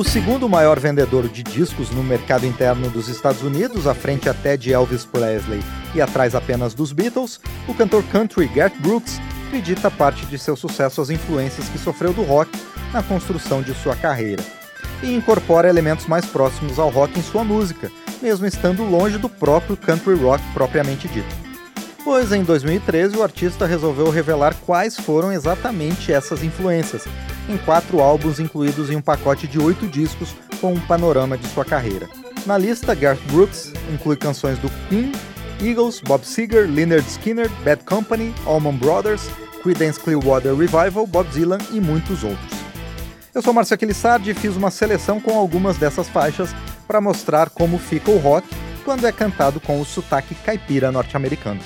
O segundo maior vendedor de discos no mercado interno dos Estados Unidos, à frente até de Elvis Presley e atrás apenas dos Beatles, o cantor country Garth Brooks acredita parte de seu sucesso às influências que sofreu do rock na construção de sua carreira. E incorpora elementos mais próximos ao rock em sua música, mesmo estando longe do próprio country rock propriamente dito. Pois em 2013 o artista resolveu revelar quais foram exatamente essas influências, em quatro álbuns incluídos em um pacote de oito discos com um panorama de sua carreira. Na lista, Garth Brooks inclui canções do Queen, Eagles, Bob Seger, Leonard Skinner, Bad Company, Allman Brothers, Creedence Clearwater Revival, Bob Dylan e muitos outros. Eu sou Marcio Aquilissardi e fiz uma seleção com algumas dessas faixas para mostrar como fica o rock quando é cantado com o sotaque caipira norte-americano.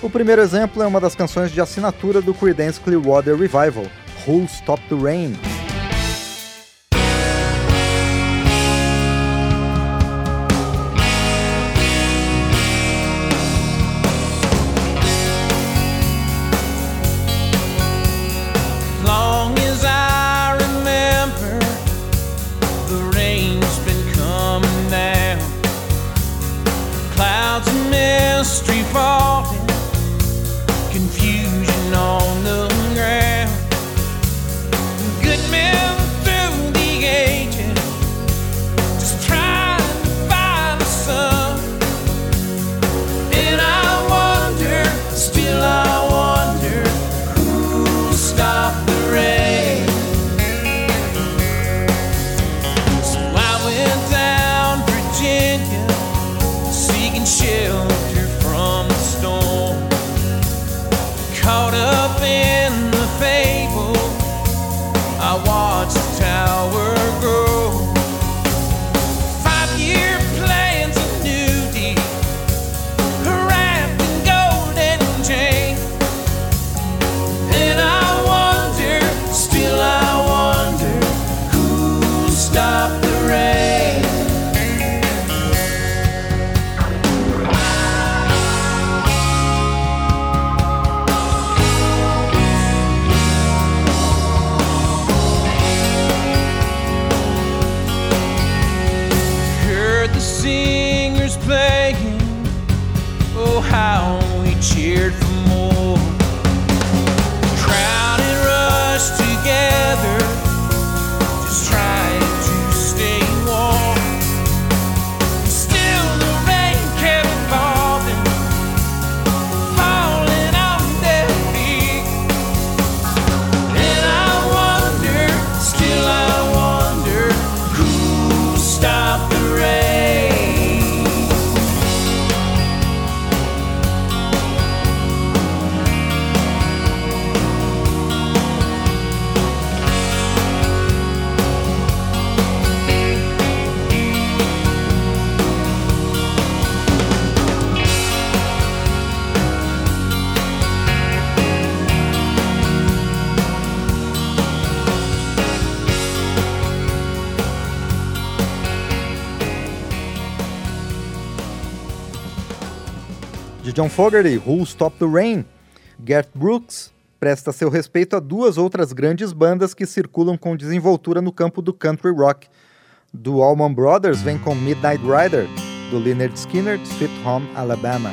O primeiro exemplo é uma das canções de assinatura do Creedence Clearwater Revival, Who'll Stop the Rain? John Fogerty, Who'll Stop the Rain, Garth Brooks presta seu respeito a duas outras grandes bandas que circulam com desenvoltura no campo do country rock. Do Allman Brothers vem com Midnight Rider, do Leonard Skinner, Sweet Home, Alabama.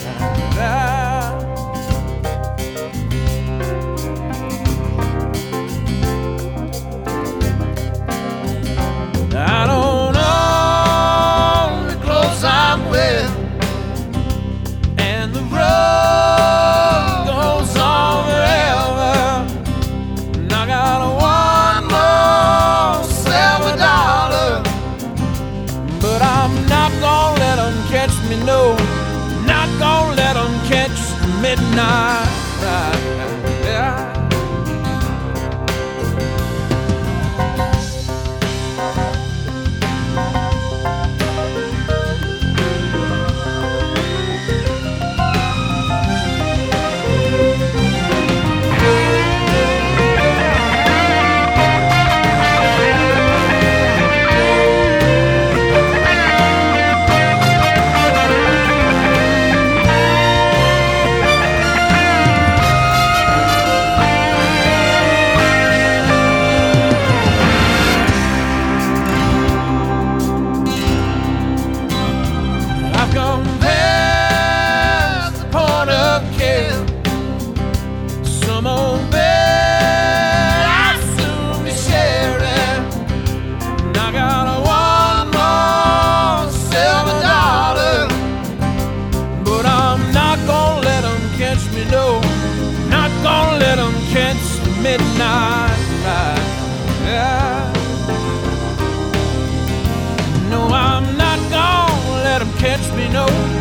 catch me. No,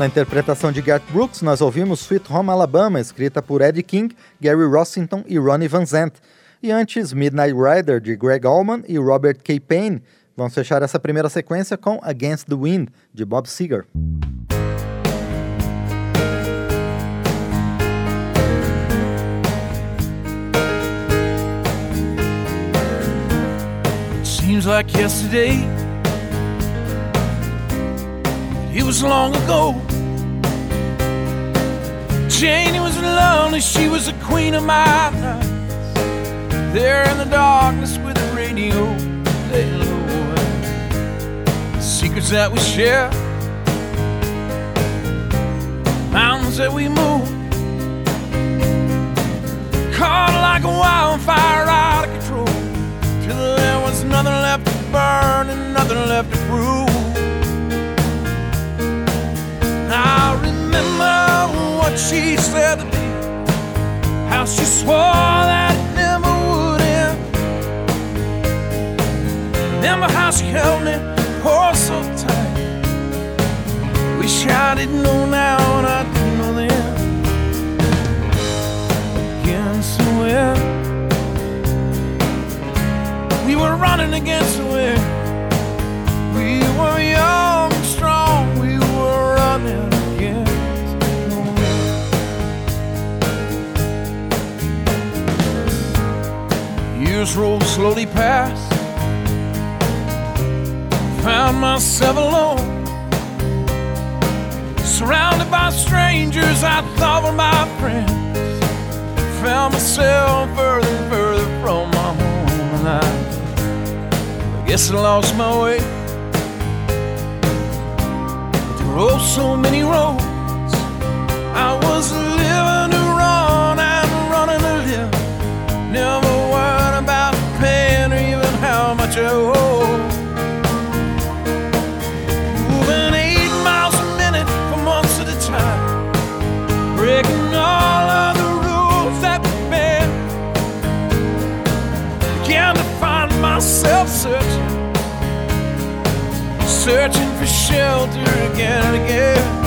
Na interpretação de Garth Brooks, nós ouvimos Sweet Home Alabama, escrita por Eddie King, Gary Rossington e Ronnie Van Zant. E antes, Midnight Rider, de Greg Allman e Robert K. Payne. Vamos fechar essa primeira sequência com Against the Wind, de Bob Seger. Seems like yesterday. It was long ago. Janie was lonely, she was the queen of my nights. There in the darkness with the radio laying low. Secrets that we share, mountains that we move. Caught like a wildfire out of control. Till there was nothing left to burn and nothing left to prove. I remember what she said to me, how she swore that it never would end. Remember how she held me oh so tight. Wish I didn't know now and I didn't know then. Against the wind, we were running against Rolled slowly past. Found myself alone. Surrounded by strangers I thought were my friends. Found myself further and further from my home, and I guess I lost my way. There were oh so many roads. Searching for shelter again and again.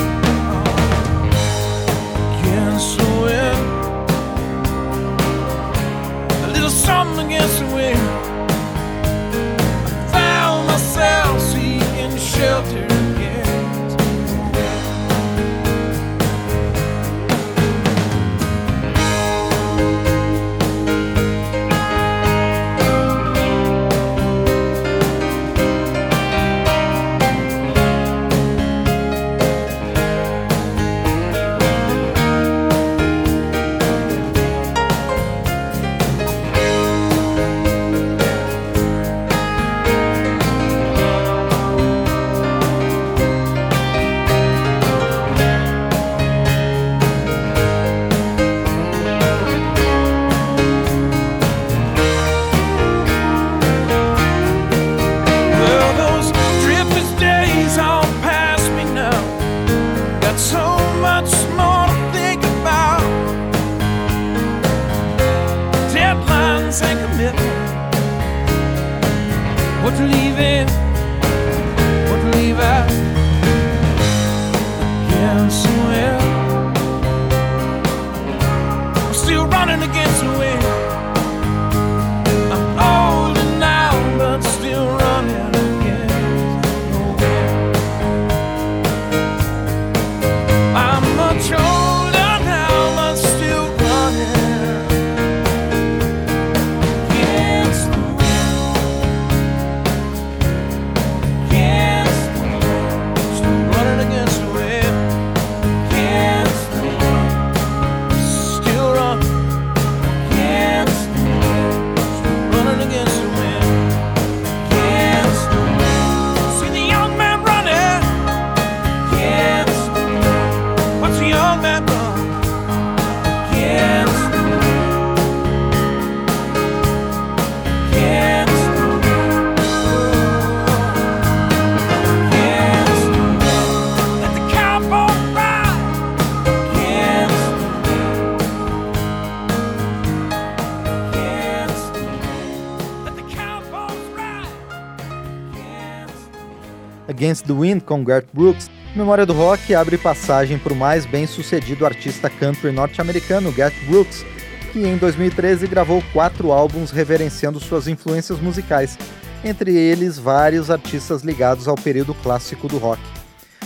Against the Wind com Garth Brooks, Memória do Rock abre passagem para o mais bem-sucedido artista country norte-americano, Garth Brooks, que em 2013 gravou quatro álbuns reverenciando suas influências musicais, entre eles vários artistas ligados ao período clássico do rock.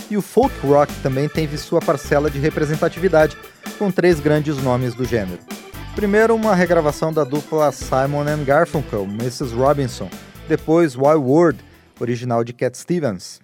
E o folk rock também teve sua parcela de representatividade, com três grandes nomes do gênero. Primeiro, uma regravação da dupla Simon and Garfunkel, Mrs. Robinson, depois Wild World, original de Cat Stevens.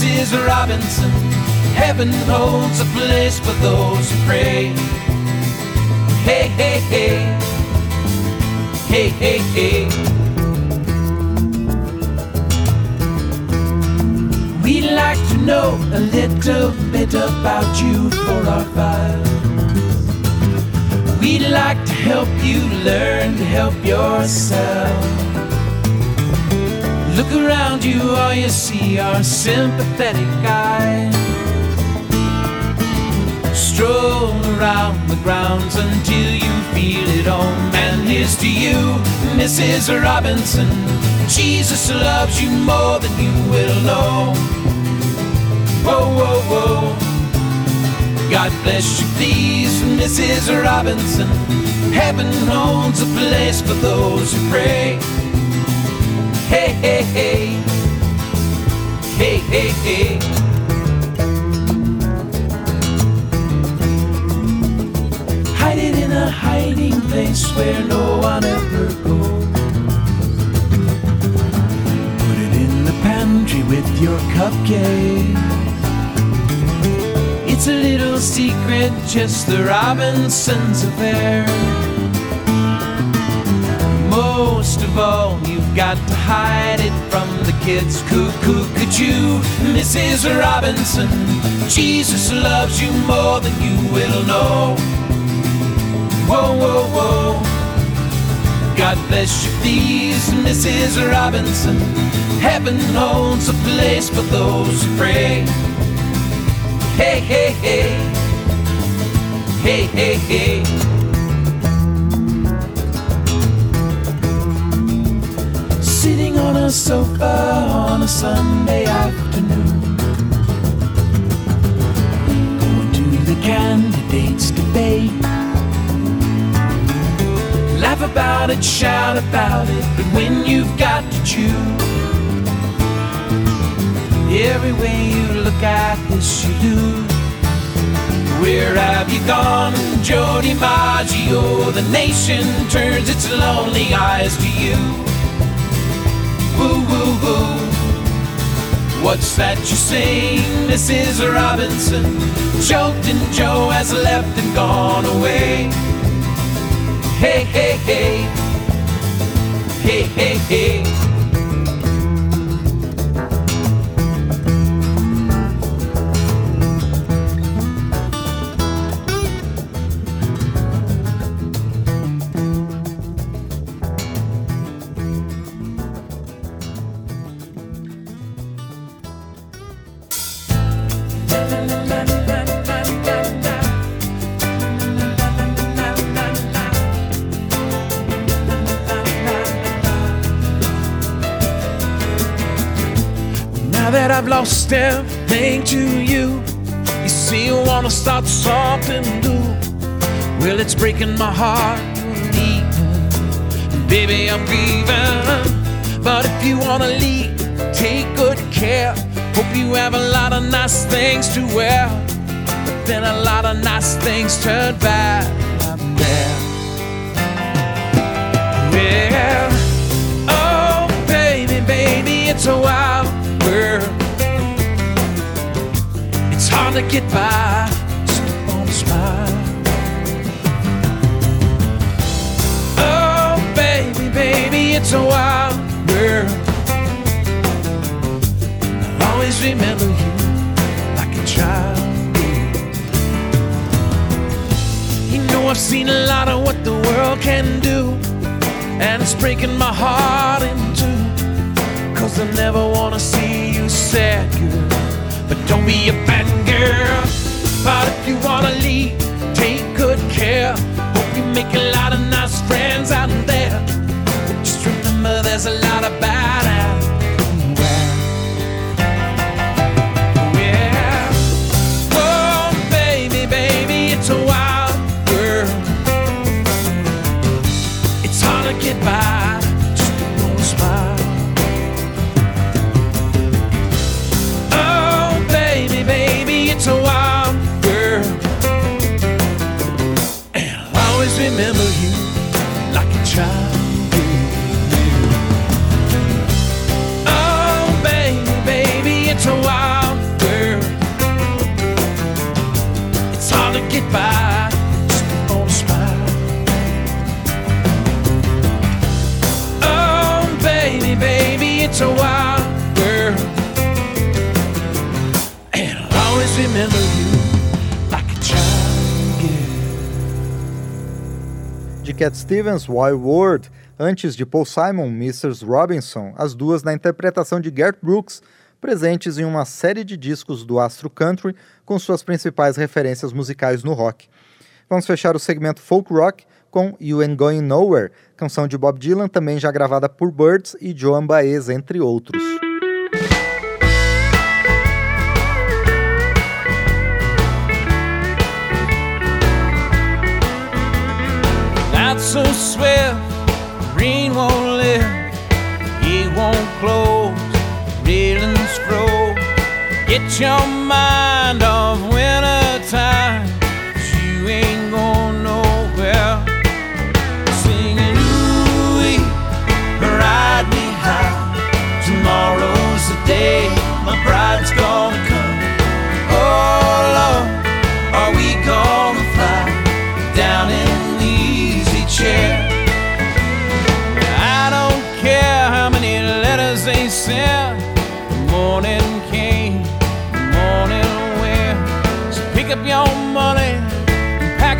Mrs. Robinson. Heaven holds a place for those who pray. Hey, hey, hey. Hey, hey, hey. We'd like to know a little bit about you for our files. We'd like to help you learn to help yourself. Look around you, all you see are sympathetic eyes. Stroll around the grounds until you feel it home. And here's to you, Mrs. Robinson. Jesus loves you more than you will know. Whoa, whoa, whoa. God bless you, please, Mrs. Robinson. Heaven holds a place for those who pray. Hey, hey, hey. Hey, hey, hey. Hide it in a hiding place where no one ever goes. Put it in the pantry with your cupcake. It's a little secret, just the Robinsons affair. Most of all, you've got to hide it from the kids. Cuckoo, could you, Mrs. Robinson? Jesus loves you more than you will know. Whoa, whoa, whoa. God bless you, please, Mrs. Robinson. Heaven holds a place for those who pray. Hey, hey, hey. Hey, hey, hey. Sitting on a sofa on a Sunday afternoon. Going to the candidates' debate. Laugh about it, shout about it, but when you've got to choose, every way you look at this, you lose. Where have you gone, Joe DiMaggio? The nation turns its lonely eyes to you. Woo, woo, woo. What's that you sing, Mrs. Robinson? Choked and Joe has left and gone away. Hey, hey, hey. Hey, hey, hey. Well, it's breaking my heart you're leaving. Baby, I'm grieving. But if you wanna leave, take good care. Hope you have a lot of nice things to wear. But then a lot of nice things turn bad out there. Yeah. Oh, baby, baby, it's a wild world It's hard to get by it's a wild world. I'll always remember you like a child. You know, I've seen a lot of what the world can do, and it's breaking my heart in two. Cause I never wanna see you sad, girl. But don't be a bad girl. But if you wanna leave, take good care. Hope you make a lot of nice friends out there's a lot of Cat Stevens, Wild World, antes de Paul Simon, Mrs. Robinson, as duas na interpretação de Garth Brooks, presentes em uma série de discos do Astro Country com suas principais referências musicais no rock. Vamos fechar o segmento folk rock com You Ain't Going Nowhere, canção de Bob Dylan, também já gravada por Birds e Joan Baez, entre outros. Your mind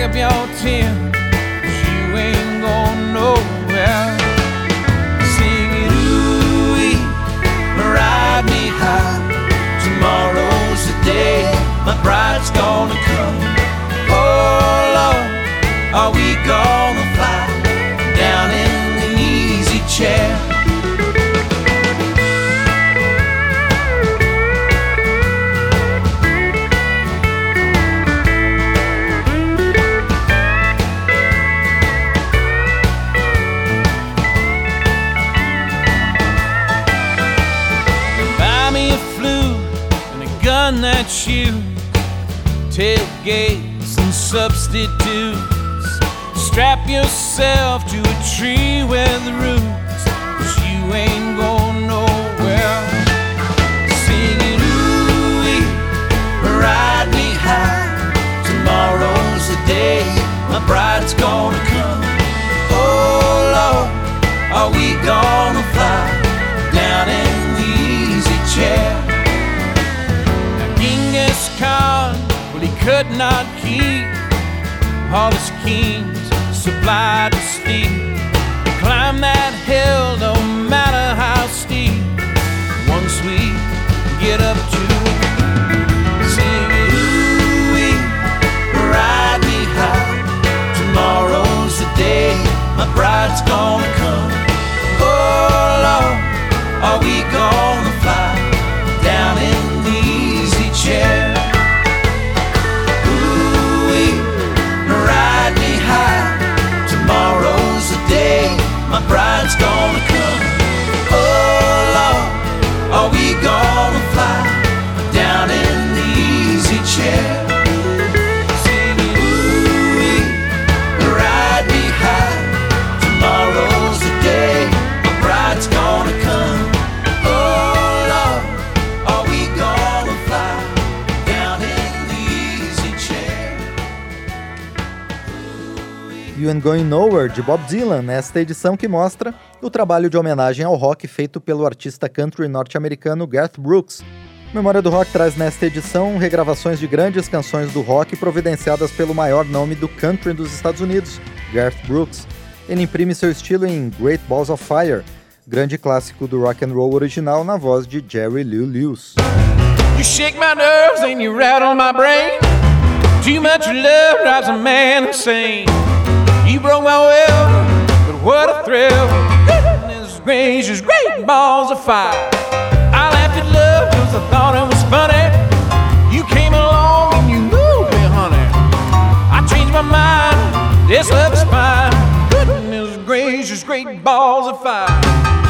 up your tin. Going Nowhere, de Bob Dylan, nesta edição que mostra o trabalho de homenagem ao rock feito pelo artista country norte-americano Garth Brooks. Memória do Rock traz nesta edição regravações de grandes canções do rock providenciadas pelo maior nome do country dos Estados Unidos, Garth Brooks. Ele imprime seu estilo em Great Balls of Fire, grande clássico do rock and roll original na voz de Jerry Lee Lewis. Too much love drives a man insane. You broke my will, but what a thrill. Goodness gracious, great balls of fire. I laughed at love because I thought it was funny. You came along and you moved me, honey. I changed my mind, this love is fine. Goodness gracious, great balls of fire.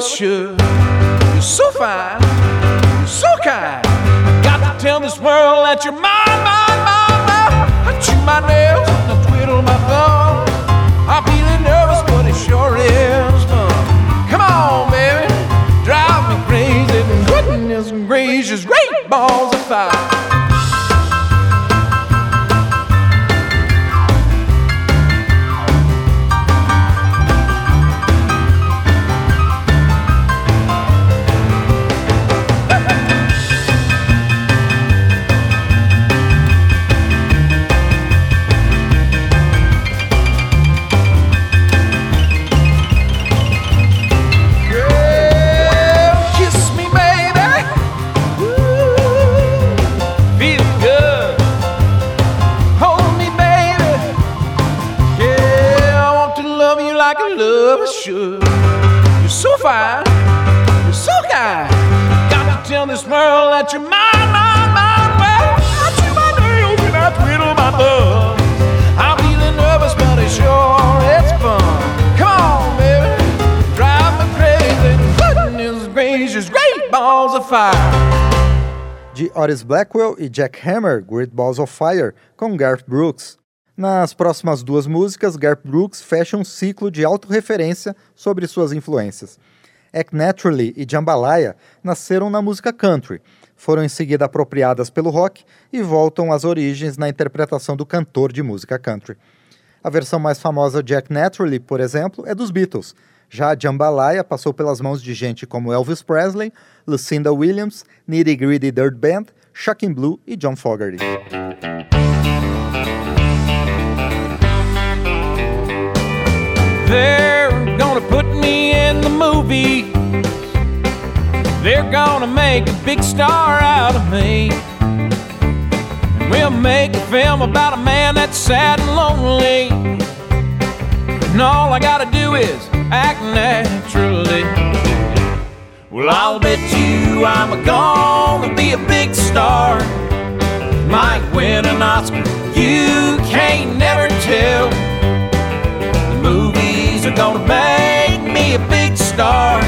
Should. You're so fine, you're so kind. Got to tell this world that you're mine, mine, mine, mine. I chew my nails Otis Blackwell e Jack Hammer, Great Balls of Fire, com Garth Brooks. Nas próximas duas músicas, Garth Brooks fecha um ciclo de autorreferência sobre suas influências. Act Naturally e Jambalaya nasceram na música country, foram em seguida apropriadas pelo rock e voltam às origens na interpretação do cantor de música country. A versão mais famosa de Act Naturally, por exemplo, é dos Beatles. Já a Jambalaya passou pelas mãos de gente como Elvis Presley, Lucinda Williams, Nitty Gritty Dirt Band, Shocking Blue e John Fogerty. They're gonna put me in the movie. They're gonna make a big star out of me. We'll make a film about a man that's sad and lonely. And all I gotta do is act naturally. Well, I'll bet you I'm gonna be a big star. Might win an Oscar. You can't never tell. The movies are gonna make me a big star.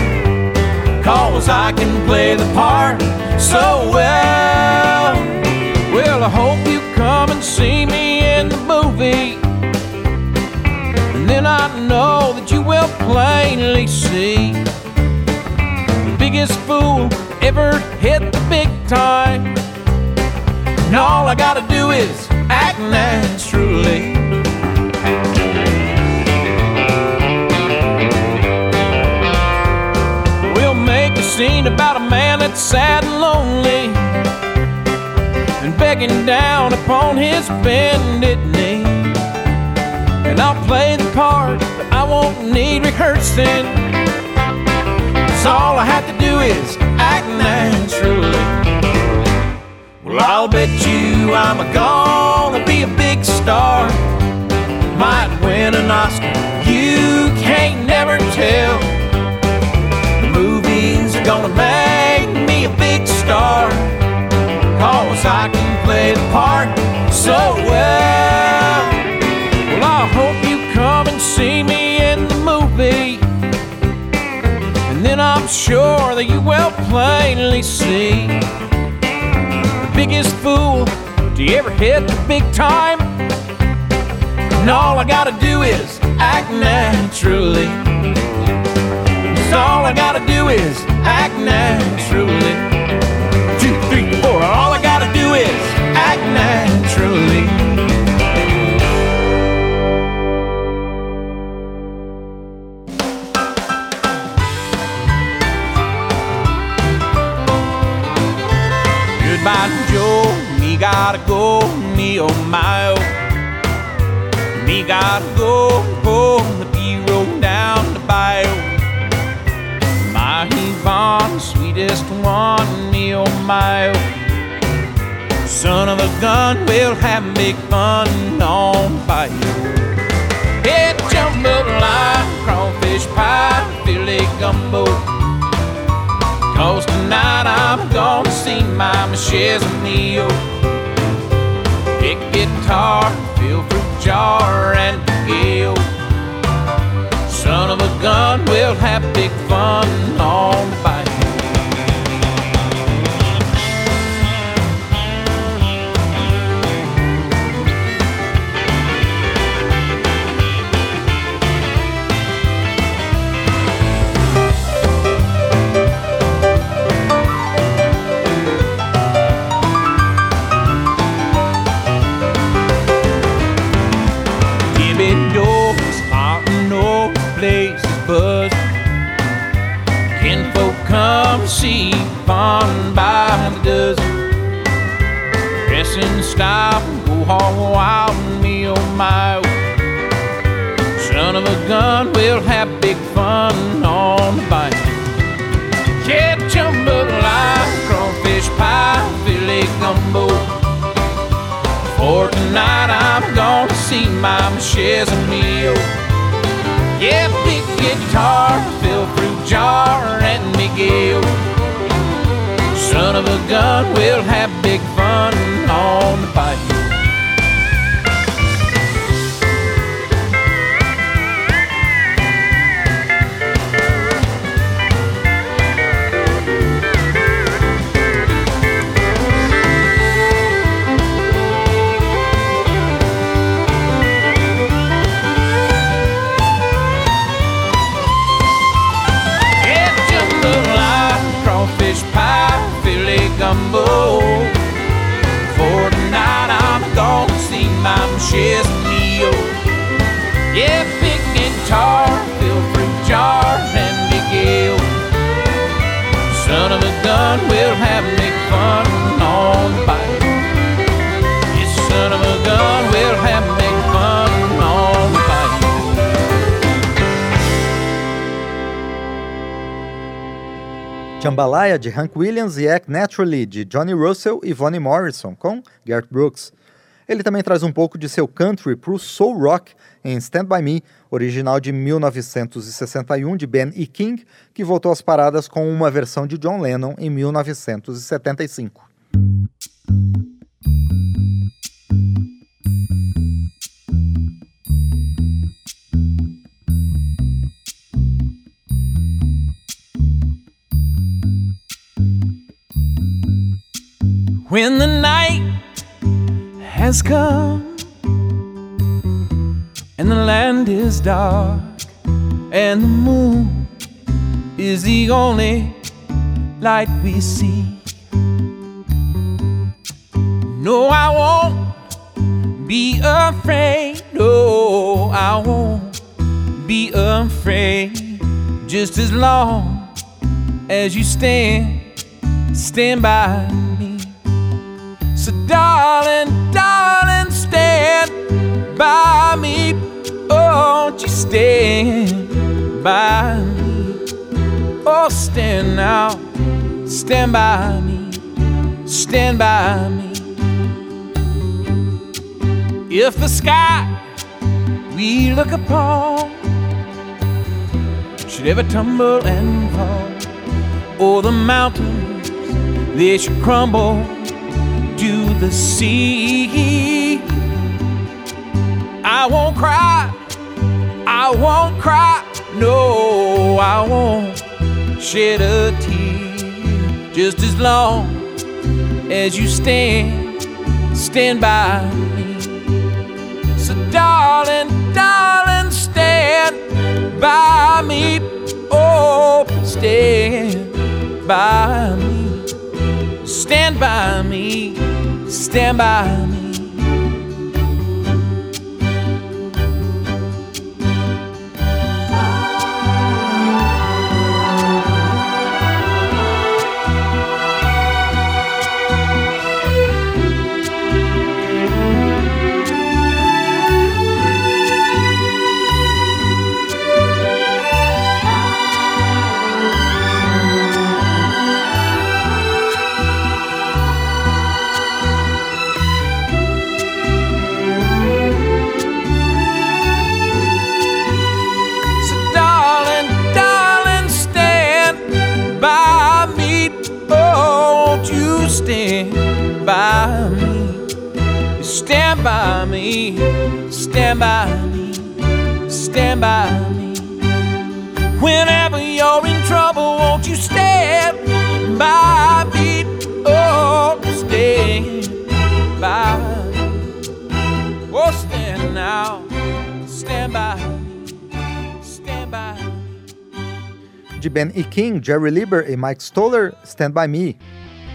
Cause I can play the part so well. Well, I hope you come and see me in the movie. Then I know that you will plainly see the biggest fool ever hit the big time. And all I gotta do is act naturally. We'll make a scene about a man that's sad and lonely and begging down upon his bended knee. And I'll play the part, but I won't need rehearsing. All I have to do is act naturally. Well, I'll bet you I'm a gonna be a big star. Might win an Oscar, you can't never tell. The movies are gonna make me a big star. Cause I can play the part so well. Sure that you will plainly see biggest fool do you ever hit the big time. And all I gotta do is act naturally. That's all I gotta do is act naturally. Two, three, four. All I gotta do is gotta go, me oh my oh. Me gotta go, pull the B-road down the bio. My Yvonne, sweetest one, me oh my oh. Son of a gun, we'll have big fun on fire. Head jambalaya, crawfish pie, filet gumbo. Cause tonight I'm gonna see my Michelle's Neo. Guitar, fill fruit jar, and gale. Son of a gun, we'll have big fun on the bike. Jambalaya de Hank Williams e Act Naturally de Johnny Russell e Vonnie Morrison com Garth Brooks. Ele também traz um pouco de seu country para o soul rock em Stand By Me, original de 1961 de Ben E. King, que voltou às paradas com uma versão de John Lennon em 1975. When the night has come and the land is dark and the moon is the only light we see. No, I won't be afraid. No, I won't be afraid. Just as long as you stand, stand by darling, darling, stand by me. Oh, won't you stand by me? Oh, stand now, stand by me, stand by me. If the sky we look upon should ever tumble and fall, or the mountains they should crumble the sea, I won't cry, I won't cry, no, I won't shed a tear just as long as you stand, stand by me. So, darling, darling, stand by me. Oh, stand by me. Stand by me. Stand by me. Stand by me. Stand by me. Stand by me. Whenever you're in trouble, won't you stand by me? Oh, stand by me. Oh, stand now. Stand by me. Stand by me. De Ben E. King, Jerry Lieber e Mike Stoller, Stand By Me.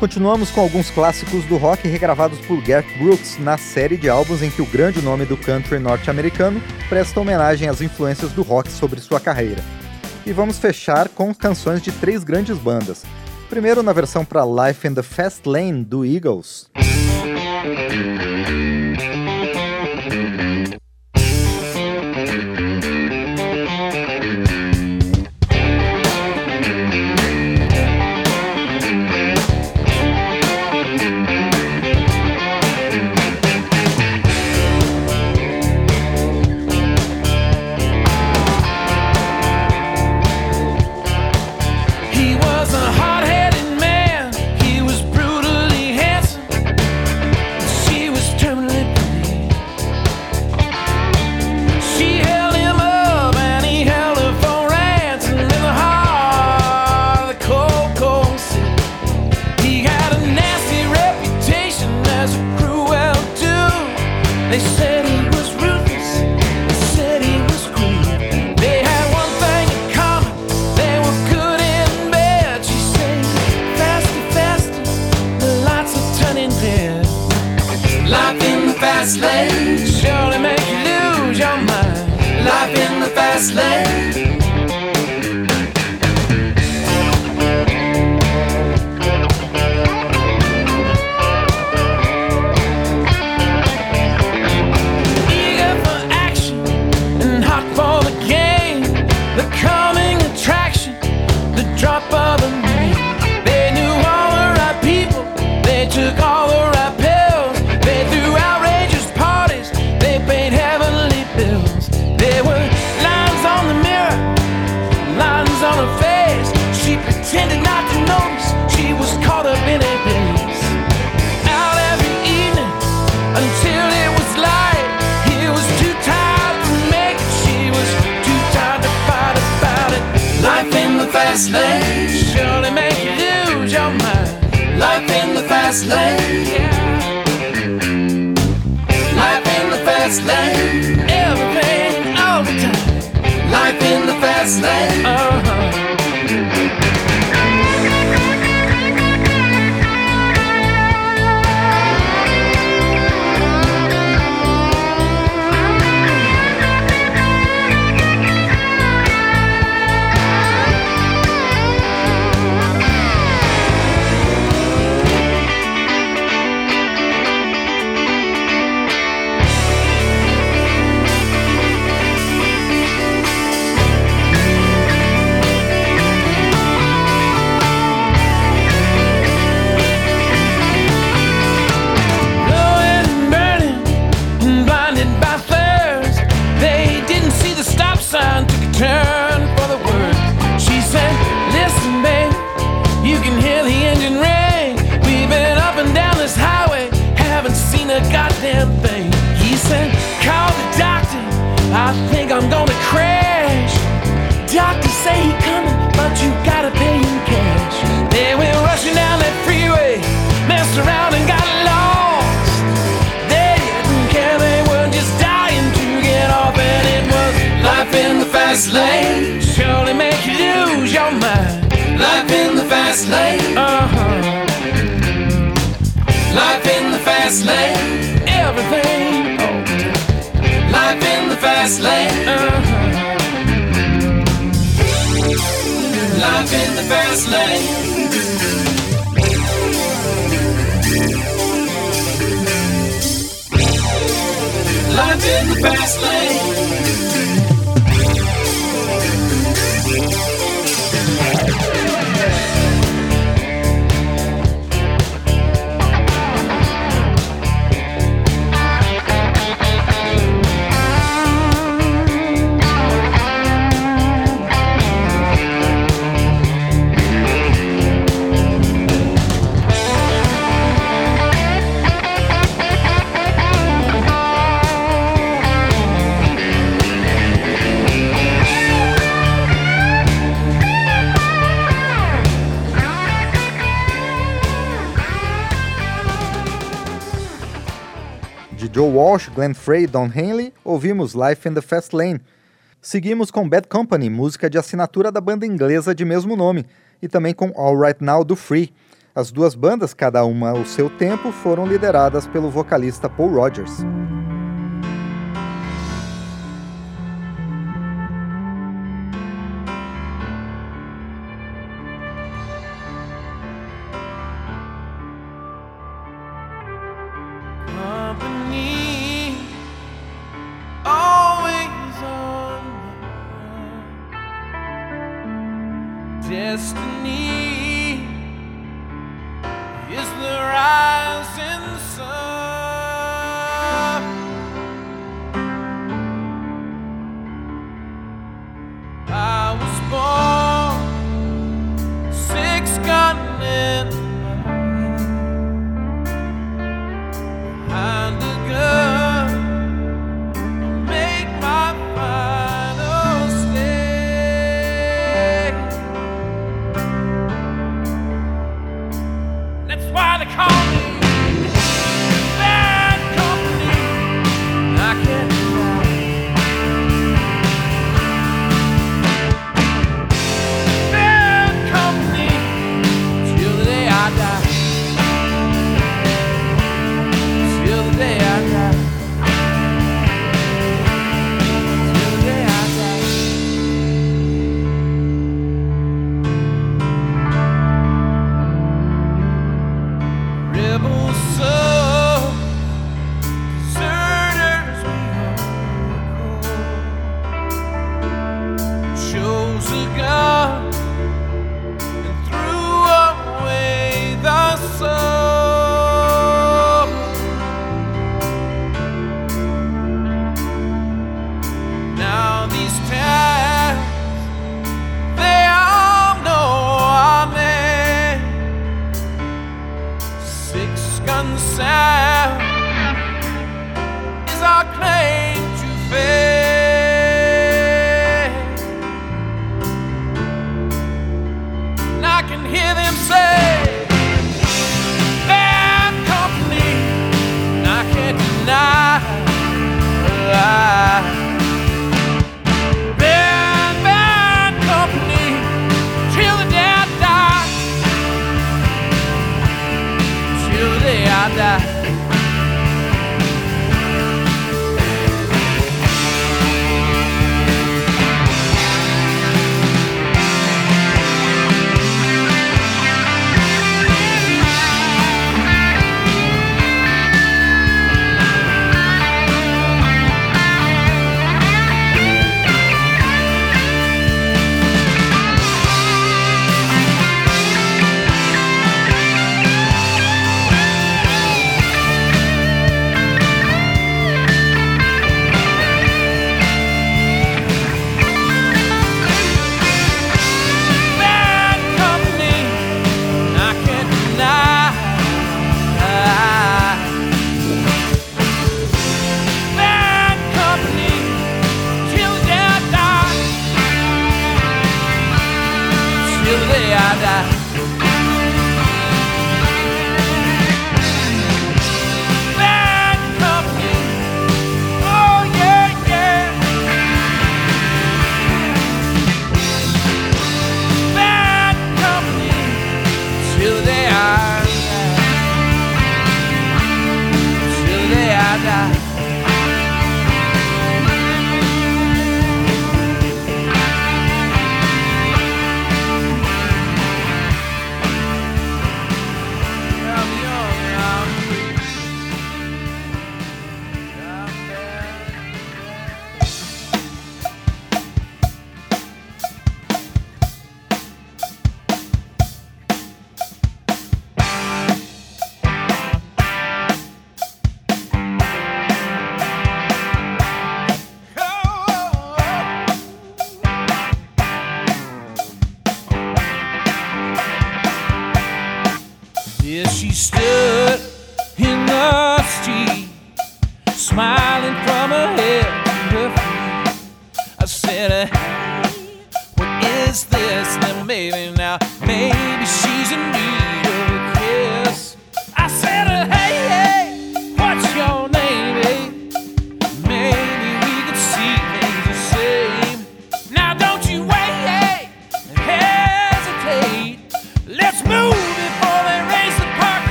Continuamos com alguns clássicos do rock regravados por Garth Brooks na série de álbuns em que o grande nome do country norte-americano presta homenagem às influências do rock sobre sua carreira. E vamos fechar com canções de três grandes bandas. Primeiro na versão para Life in the Fast Lane do Eagles. Fast lane surely make you lose your mind. Life in the fast lane. Life in the fast lane. Everything all the time. Life in the fast lane. Uh-huh. Goddamn thing. He said, Call the doctor, I think I'm gonna crash. Doctors say he coming, but you gotta pay him cash. They went rushing down that freeway, messed around and got lost. They didn't care, they were just dying to get off, and it was life in the fast lane. Surely make you lose your mind. Life in the fast lane. Uh huh. Life in the fast lane. Everything. Oh. Life in the fast lane. Life in the fast lane. Life in the fast lane. Joe Walsh, Glenn Frey e Don Henley, ouvimos Life in the Fast Lane. Seguimos com Bad Company, música de assinatura da banda inglesa de mesmo nome, e também com All Right Now do Free. As duas bandas, cada uma ao seu tempo, foram lideradas pelo vocalista Paul Rogers.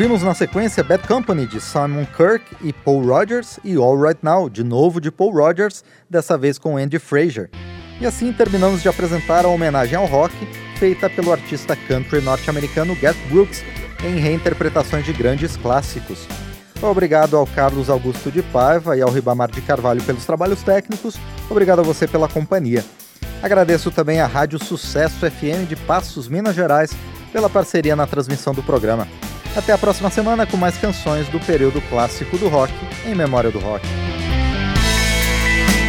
Ouvimos na sequência Bad Company de Simon Kirk e Paul Rogers e All Right Now, de novo de Paul Rogers, dessa vez com Andy Fraser. E assim terminamos de apresentar a homenagem ao rock feita pelo artista country norte-americano Garth Brooks em reinterpretações de grandes clássicos. Obrigado ao Carlos Augusto de Paiva e ao Ribamar de Carvalho pelos trabalhos técnicos. Obrigado a você pela companhia. Agradeço também à Rádio Sucesso FM de Passos, Minas Gerais, pela parceria na transmissão do programa. Até a próxima semana com mais canções do período clássico do rock em Memória do Rock.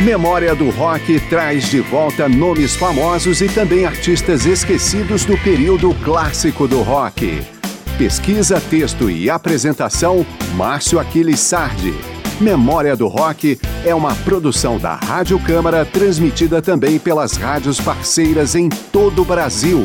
Memória do Rock traz de volta nomes famosos e também artistas esquecidos do período clássico do rock. Pesquisa, texto e apresentação: Márcio Aquiles Sardi. Memória do Rock é uma produção da Rádio Câmara, transmitida também pelas rádios parceiras em todo o Brasil.